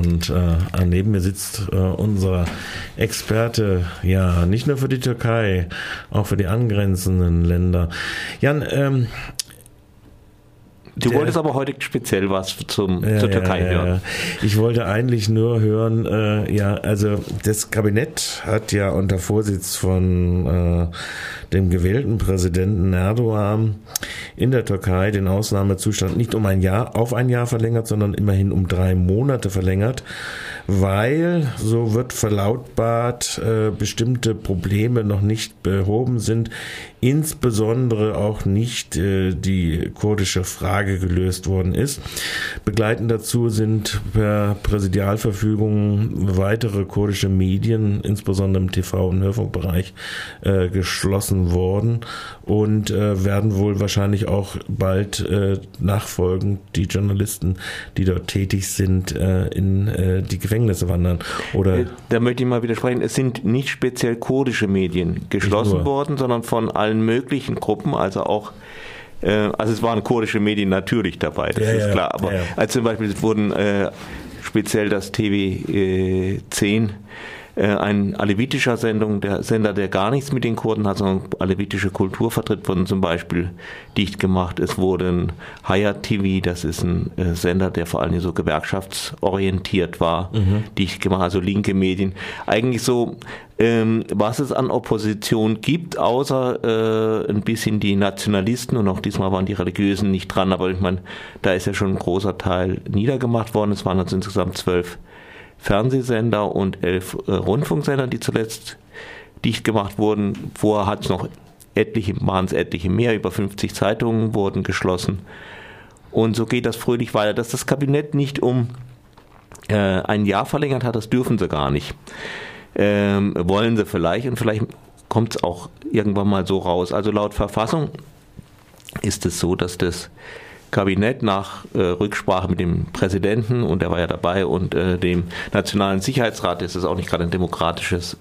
und äh, neben mir sitzt äh, unser Experte, ja, nicht nur für die Türkei, auch für die angrenzenden Länder. Jan, ähm, Du wolltest aber heute speziell was zum, ja, zur Türkei ja, hören. Ja. Ich wollte eigentlich nur hören, äh, ja, also das Kabinett hat ja unter Vorsitz von äh, dem gewählten Präsidenten Erdogan in der Türkei den Ausnahmezustand nicht um ein Jahr auf ein Jahr verlängert, sondern immerhin um drei Monate verlängert weil, so wird verlautbart, äh, bestimmte Probleme noch nicht behoben sind, insbesondere auch nicht äh, die kurdische Frage gelöst worden ist. Begleitend dazu sind per Präsidialverfügung weitere kurdische Medien, insbesondere im TV- und Hörfunkbereich, äh, worden und äh, werden wohl wahrscheinlich auch bald äh, nachfolgend die Journalisten, die dort tätig sind, äh, in äh, die Gefängnisse wandern. Oder äh, da möchte ich mal widersprechen, es sind nicht speziell kurdische Medien geschlossen worden, sondern von allen möglichen Gruppen, also auch äh, also es waren kurdische Medien natürlich dabei, das ja, ist klar. Aber ja, ja. als zum Beispiel wurden äh, speziell das TV 10 äh, ein alevitischer Sendung, der Sender, der gar nichts mit den Kurden hat, sondern alevitische Kultur vertritt, wurden zum Beispiel dicht gemacht. Es wurde ein Hayat TV, das ist ein äh, Sender, der vor allem so gewerkschaftsorientiert war, mhm. dicht gemacht, also linke Medien. Eigentlich so, ähm, was es an Opposition gibt, außer äh, ein bisschen die Nationalisten und auch diesmal waren die Religiösen nicht dran, aber ich meine, da ist ja schon ein großer Teil niedergemacht worden. Es waren also insgesamt zwölf Fernsehsender und elf äh, Rundfunksender, die zuletzt dicht gemacht wurden. Vorher hat es noch etliche, waren es etliche mehr, über 50 Zeitungen wurden geschlossen. Und so geht das fröhlich weiter. Dass das Kabinett nicht um äh, ein Jahr verlängert hat, das dürfen sie gar nicht. Ähm, wollen sie vielleicht und vielleicht kommt es auch irgendwann mal so raus. Also laut Verfassung ist es so, dass das Kabinett nach äh, Rücksprache mit dem Präsidenten und er war ja dabei und äh, dem Nationalen Sicherheitsrat, das ist auch nicht gerade ein demokratisches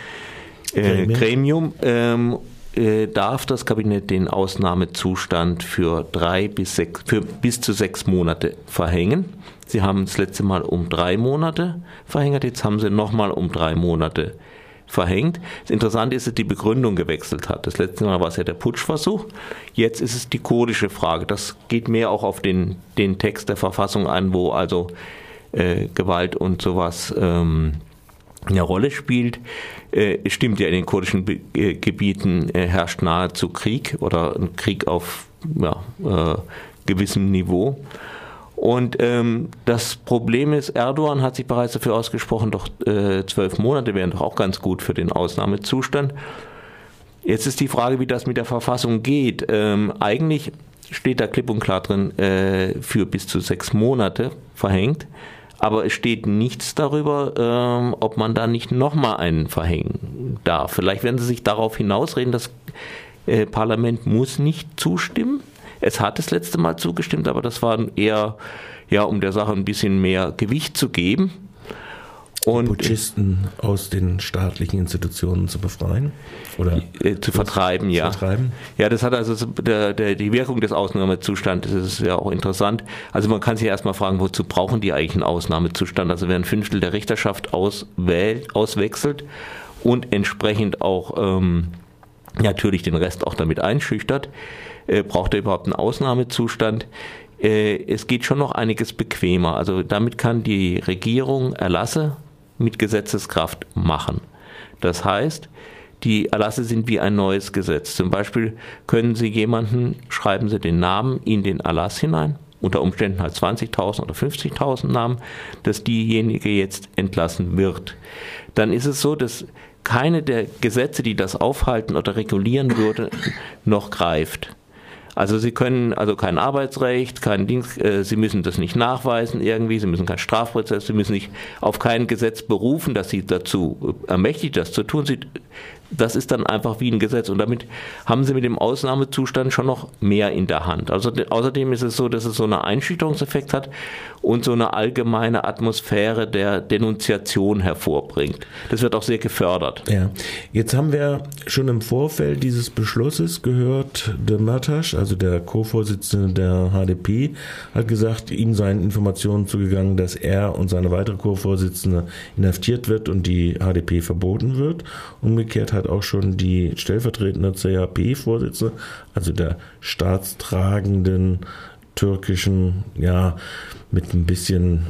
äh, Gremium, ähm, äh, darf das Kabinett den Ausnahmezustand für drei bis sechs, für bis zu sechs Monate verhängen. Sie haben das letzte Mal um drei Monate verhängt, jetzt haben sie nochmal um drei Monate verhängt verhängt. Das Interessante ist, dass die Begründung gewechselt hat. Das letzte Mal war es ja der Putschversuch. Jetzt ist es die kurdische Frage. Das geht mehr auch auf den, den Text der Verfassung ein, wo also äh, Gewalt und sowas ähm, eine Rolle spielt. Äh, stimmt ja, in den kurdischen Be äh, Gebieten äh, herrscht nahezu Krieg oder ein Krieg auf ja, äh, gewissem Niveau. Und ähm, das Problem ist, Erdogan hat sich bereits dafür ausgesprochen, doch äh, zwölf Monate wären doch auch ganz gut für den Ausnahmezustand. Jetzt ist die Frage, wie das mit der Verfassung geht. Ähm, eigentlich steht da klipp und klar drin, äh, für bis zu sechs Monate verhängt. Aber es steht nichts darüber, ähm, ob man da nicht nochmal einen verhängen darf. Vielleicht werden Sie sich darauf hinausreden, das äh, Parlament muss nicht zustimmen. Es hat das letzte Mal zugestimmt, aber das war eher, ja, um der Sache ein bisschen mehr Gewicht zu geben. Und Putschisten aus den staatlichen Institutionen zu befreien oder äh, zu vertreiben, ja. Vertreiben? Ja, das hat also der, der, die Wirkung des Ausnahmezustandes ist ja auch interessant. Also man kann sich erstmal fragen, wozu brauchen die eigentlich einen Ausnahmezustand? Also wer ein Fünftel der Richterschaft auswählt, auswechselt und entsprechend auch ähm, natürlich den Rest auch damit einschüchtert, äh, braucht er überhaupt einen Ausnahmezustand? Äh, es geht schon noch einiges bequemer. Also damit kann die Regierung Erlasse mit Gesetzeskraft machen. Das heißt, die Erlasse sind wie ein neues Gesetz. Zum Beispiel können Sie jemanden, schreiben Sie den Namen in den Erlass hinein, unter Umständen halt 20.000 oder 50.000 Namen, dass diejenige jetzt entlassen wird. Dann ist es so, dass keine der Gesetze, die das aufhalten oder regulieren würde, noch greift. Also Sie können also kein Arbeitsrecht, kein Dienst, äh, Sie müssen das nicht nachweisen irgendwie, Sie müssen keinen Strafprozess, Sie müssen sich auf kein Gesetz berufen, das Sie dazu ermächtigt, das zu tun. Sie das ist dann einfach wie ein Gesetz. Und damit haben sie mit dem Ausnahmezustand schon noch mehr in der Hand. Also außerdem ist es so, dass es so einen Einschüchterungseffekt hat und so eine allgemeine Atmosphäre der Denunziation hervorbringt. Das wird auch sehr gefördert. Ja. Jetzt haben wir schon im Vorfeld dieses Beschlusses gehört, der Matasch, also der Co-Vorsitzende der HDP, hat gesagt, ihm seien Informationen zugegangen, dass er und seine weitere Co-Vorsitzende inhaftiert wird und die HDP verboten wird. Umgekehrt hat auch schon die stellvertretende CHP-Vorsitzende, also der staatstragenden türkischen, ja, mit ein bisschen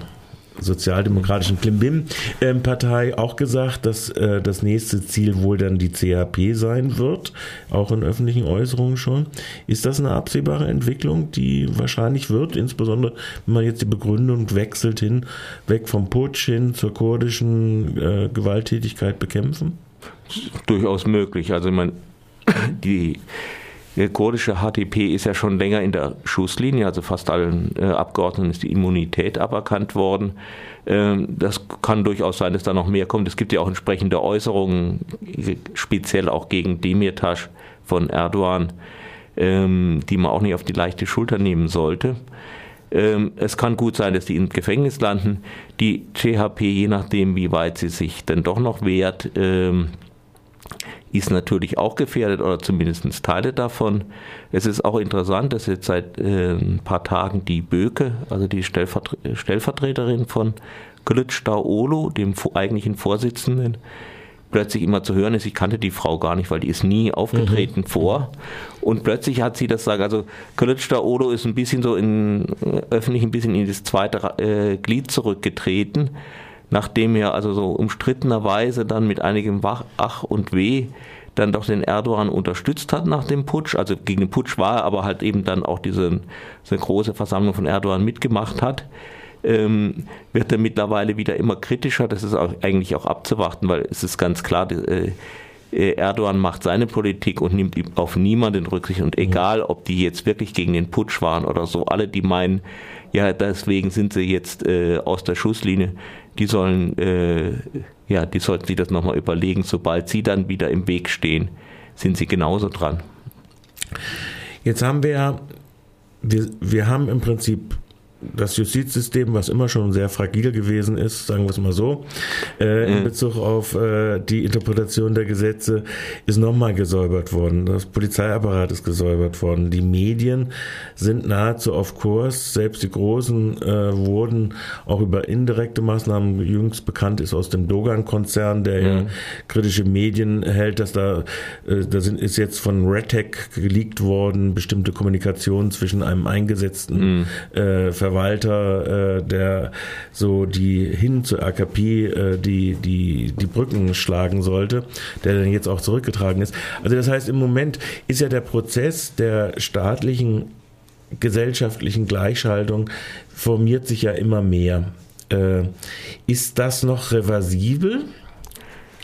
sozialdemokratischen Klimbim-Partei auch gesagt, dass äh, das nächste Ziel wohl dann die CHP sein wird, auch in öffentlichen Äußerungen schon. Ist das eine absehbare Entwicklung, die wahrscheinlich wird, insbesondere wenn man jetzt die Begründung wechselt hin, weg vom Putsch hin zur kurdischen äh, Gewalttätigkeit bekämpfen? Durchaus möglich. Also meine, die der kurdische HDP ist ja schon länger in der Schusslinie, also fast allen äh, Abgeordneten ist die Immunität aberkannt worden. Ähm, das kann durchaus sein, dass da noch mehr kommt. Es gibt ja auch entsprechende Äußerungen, speziell auch gegen Demirtas von Erdogan, ähm, die man auch nicht auf die leichte Schulter nehmen sollte. Ähm, es kann gut sein, dass die im Gefängnis landen. Die CHP, je nachdem, wie weit sie sich denn doch noch wehrt, ähm, ist natürlich auch gefährdet oder zumindest Teile davon. Es ist auch interessant, dass jetzt seit äh, ein paar Tagen die Böke, also die Stellvertre Stellvertreterin von Kılıçdaroğlu, dem eigentlichen Vorsitzenden, plötzlich immer zu hören ist, ich kannte die Frau gar nicht, weil die ist nie aufgetreten mhm. vor. Und plötzlich hat sie das gesagt, also Kılıçdaroğlu ist ein bisschen so in, öffentlich ein bisschen in das zweite äh, Glied zurückgetreten nachdem er also so umstrittenerweise dann mit einigem Ach und Weh dann doch den Erdogan unterstützt hat nach dem Putsch. Also gegen den Putsch war er, aber halt eben dann auch diese, diese große Versammlung von Erdogan mitgemacht hat, ähm, wird er mittlerweile wieder immer kritischer. Das ist auch eigentlich auch abzuwarten, weil es ist ganz klar, äh, äh, Erdogan macht seine Politik und nimmt auf niemanden Rücksicht. Und egal, ob die jetzt wirklich gegen den Putsch waren oder so, alle, die meinen, ja, deswegen sind sie jetzt äh, aus der Schusslinie, die sollen, äh, ja, die sollten sich das nochmal überlegen. Sobald sie dann wieder im Weg stehen, sind sie genauso dran. Jetzt haben wir, wir, wir haben im Prinzip das Justizsystem, was immer schon sehr fragil gewesen ist, sagen wir es mal so, äh, in mhm. Bezug auf äh, die Interpretation der Gesetze, ist nochmal gesäubert worden. Das Polizeiapparat ist gesäubert worden. Die Medien sind nahezu auf Kurs. Selbst die Großen äh, wurden auch über indirekte Maßnahmen, jüngst bekannt ist aus dem Dogan-Konzern, der mhm. ja kritische Medien hält, dass da, äh, da sind, ist jetzt von RedTech geleakt worden, bestimmte Kommunikation zwischen einem eingesetzten mhm. äh, Verwalter, äh, der so die hin zur AKP äh, die, die, die Brücken schlagen sollte, der dann jetzt auch zurückgetragen ist. Also das heißt, im Moment ist ja der Prozess der staatlichen gesellschaftlichen Gleichschaltung formiert sich ja immer mehr. Äh, ist das noch reversibel?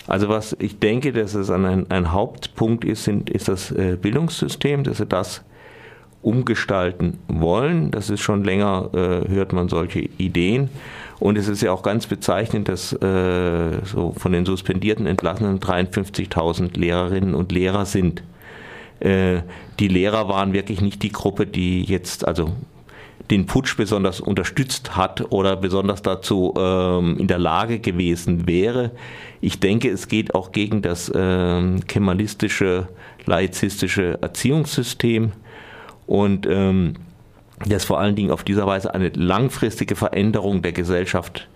Also was ich denke, dass es ein, ein Hauptpunkt ist, sind, ist das äh, Bildungssystem, dass er das umgestalten wollen. Das ist schon länger, äh, hört man solche Ideen. Und es ist ja auch ganz bezeichnend, dass äh, so von den suspendierten Entlassenen 53.000 Lehrerinnen und Lehrer sind. Äh, die Lehrer waren wirklich nicht die Gruppe, die jetzt, also den Putsch besonders unterstützt hat oder besonders dazu ähm, in der Lage gewesen wäre. Ich denke, es geht auch gegen das ähm, kemalistische, laizistische Erziehungssystem und ähm, das vor allen Dingen auf dieser Weise eine langfristige Veränderung der Gesellschaft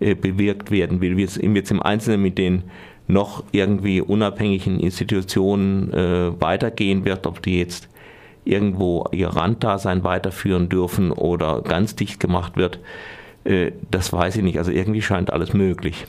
äh, bewirkt werden will, wie es jetzt im Einzelnen mit den noch irgendwie unabhängigen Institutionen äh, weitergehen wird, ob die jetzt irgendwo ihr Randdasein weiterführen dürfen oder ganz dicht gemacht wird, äh, das weiß ich nicht. Also irgendwie scheint alles möglich.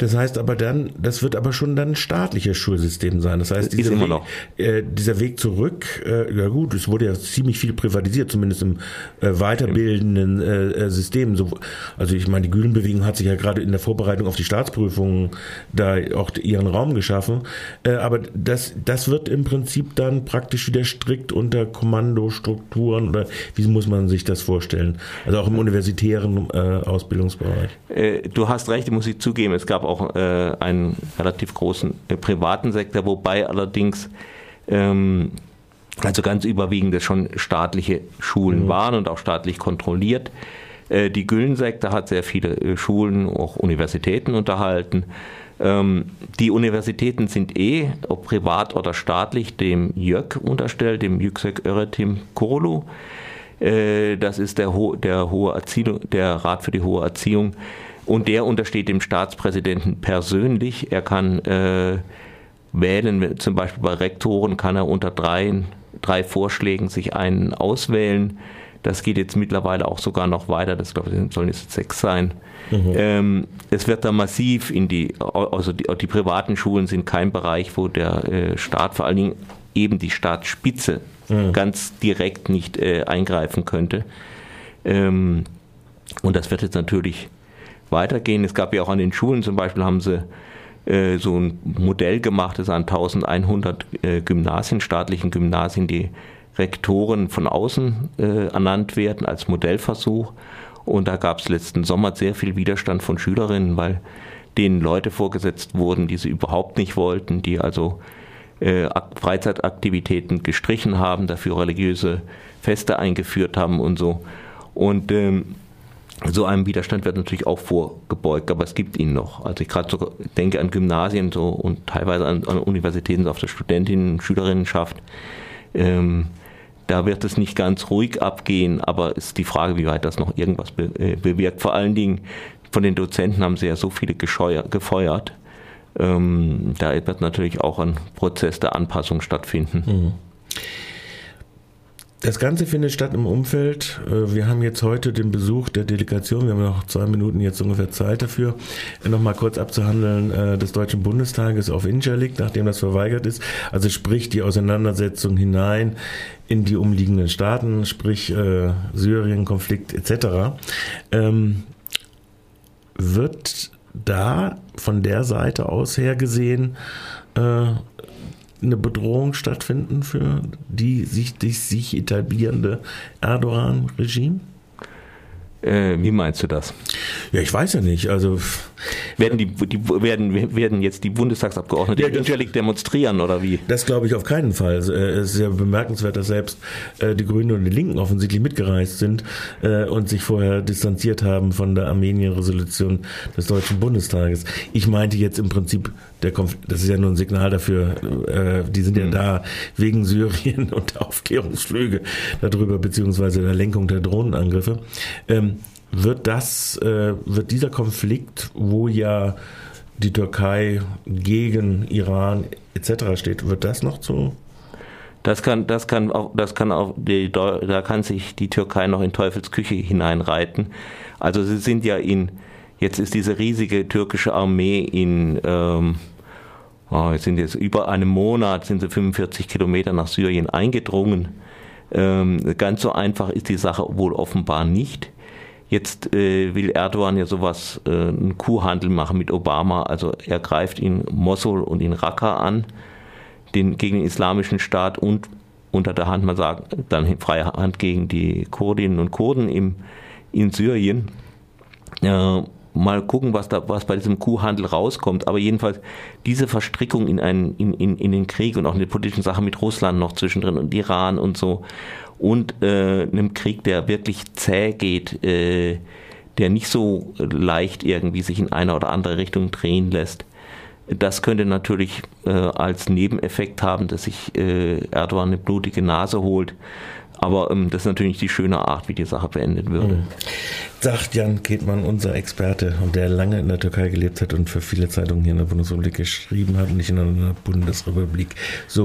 Das heißt aber dann, das wird aber schon dann ein staatliches Schulsystem sein. Das heißt, dieser, Weg, äh, dieser Weg zurück, äh, ja gut, es wurde ja ziemlich viel privatisiert, zumindest im äh, weiterbildenden äh, äh System. So, also ich meine, die Gülenbewegung hat sich ja gerade in der Vorbereitung auf die Staatsprüfungen da auch ihren Raum geschaffen. Äh, aber das, das wird im Prinzip dann praktisch wieder strikt unter Kommandostrukturen oder wie muss man sich das vorstellen? Also auch im universitären äh, Ausbildungsbereich. Äh, du hast recht, muss ich zugeben. Es gab auch äh, einen relativ großen äh, privaten Sektor, wobei allerdings ähm, also ganz überwiegend das schon staatliche Schulen mhm. waren und auch staatlich kontrolliert. Äh, die Güllensektor hat sehr viele äh, Schulen, auch Universitäten unterhalten. Ähm, die Universitäten sind eh, ob privat oder staatlich, dem JÖK unterstellt, dem Yüksek Öğretim Kurulu. Äh, das ist der, der, hohe Erziehung, der Rat für die hohe Erziehung. Und der untersteht dem Staatspräsidenten persönlich. Er kann äh, wählen, zum Beispiel bei Rektoren kann er unter drei, drei Vorschlägen sich einen auswählen. Das geht jetzt mittlerweile auch sogar noch weiter. Das glaube ich sollen jetzt sechs sein. Mhm. Ähm, es wird da massiv in die, also die, die, privaten Schulen sind kein Bereich, wo der äh, Staat vor allen Dingen eben die Staatsspitze mhm. ganz direkt nicht äh, eingreifen könnte. Ähm, und das wird jetzt natürlich weitergehen. Es gab ja auch an den Schulen zum Beispiel haben sie äh, so ein Modell gemacht, das an 1100 äh, Gymnasien, staatlichen Gymnasien, die Rektoren von außen äh, ernannt werden als Modellversuch. Und da gab es letzten Sommer sehr viel Widerstand von Schülerinnen, weil denen Leute vorgesetzt wurden, die sie überhaupt nicht wollten, die also äh, Freizeitaktivitäten gestrichen haben, dafür religiöse Feste eingeführt haben und so. Und ähm, so einem Widerstand wird natürlich auch vorgebeugt, aber es gibt ihn noch. Also ich gerade so denke an Gymnasien so und teilweise an, an Universitäten auf der Studentinnen- und Schülerinnenschaft. Ähm, da wird es nicht ganz ruhig abgehen, aber es ist die Frage, wie weit das noch irgendwas be äh, bewirkt. Vor allen Dingen von den Dozenten haben sie ja so viele gefeuert. Ähm, da wird natürlich auch ein Prozess der Anpassung stattfinden. Mhm. Das Ganze findet statt im Umfeld. Äh, wir haben jetzt heute den Besuch der Delegation, wir haben noch zwei Minuten jetzt ungefähr Zeit dafür, nochmal kurz abzuhandeln, äh, des Deutschen Bundestages auf Incirlik, nachdem das verweigert ist. Also sprich die Auseinandersetzung hinein in die umliegenden Staaten, sprich äh, Syrien, Konflikt etc. Ähm, wird da von der Seite aus her gesehen eine Bedrohung stattfinden für die sich, die sich etablierende Erdogan-Regime? Äh, wie meinst du das? Ja, ich weiß ja nicht. Also werden die, die werden werden jetzt die Bundestagsabgeordneten ja, das, demonstrieren oder wie? Das glaube ich auf keinen Fall. Es ist ja bemerkenswert, dass selbst äh, die Grünen und die Linken offensichtlich mitgereist sind äh, und sich vorher distanziert haben von der Armenien-Resolution des Deutschen Bundestages. Ich meinte jetzt im Prinzip der Konflikt, das ist ja nur ein Signal dafür. Äh, die sind ja mhm. da wegen Syrien und der Aufklärungsflüge darüber beziehungsweise der Lenkung der Drohnenangriffe. Wird das, äh, wird dieser Konflikt, wo ja die Türkei gegen Iran etc. steht, wird das noch zu das kann, das kann auch, das kann auch, die, da kann sich die Türkei noch in Teufelsküche hineinreiten. Also sie sind ja in, jetzt ist diese riesige türkische Armee in, ähm, oh, jetzt sind jetzt über einem Monat sind sie 45 Kilometer nach Syrien eingedrungen. Ähm, ganz so einfach ist die Sache wohl offenbar nicht. Jetzt äh, will Erdogan ja sowas, äh, einen Kuhhandel machen mit Obama. Also er greift in Mosul und in Raqqa an, den, gegen den islamischen Staat und unter der Hand, man sagt, dann freie Hand gegen die Kurdinnen und Kurden im, in Syrien. Äh, mal gucken, was da, was bei diesem Kuhhandel rauskommt. Aber jedenfalls diese Verstrickung in einen, in, in, in den Krieg und auch in die politischen Sachen mit Russland noch zwischendrin und Iran und so und äh, einem Krieg, der wirklich zäh geht, äh, der nicht so leicht irgendwie sich in eine oder andere Richtung drehen lässt. Das könnte natürlich äh, als Nebeneffekt haben, dass sich äh, Erdogan eine blutige Nase holt. Aber ähm, das ist natürlich die schöne Art, wie die Sache beendet würde. Mhm. Sagt Jan Ketmann, unser Experte, der lange in der Türkei gelebt hat und für viele Zeitungen hier in der Bundesrepublik geschrieben hat, nicht in der Bundesrepublik. So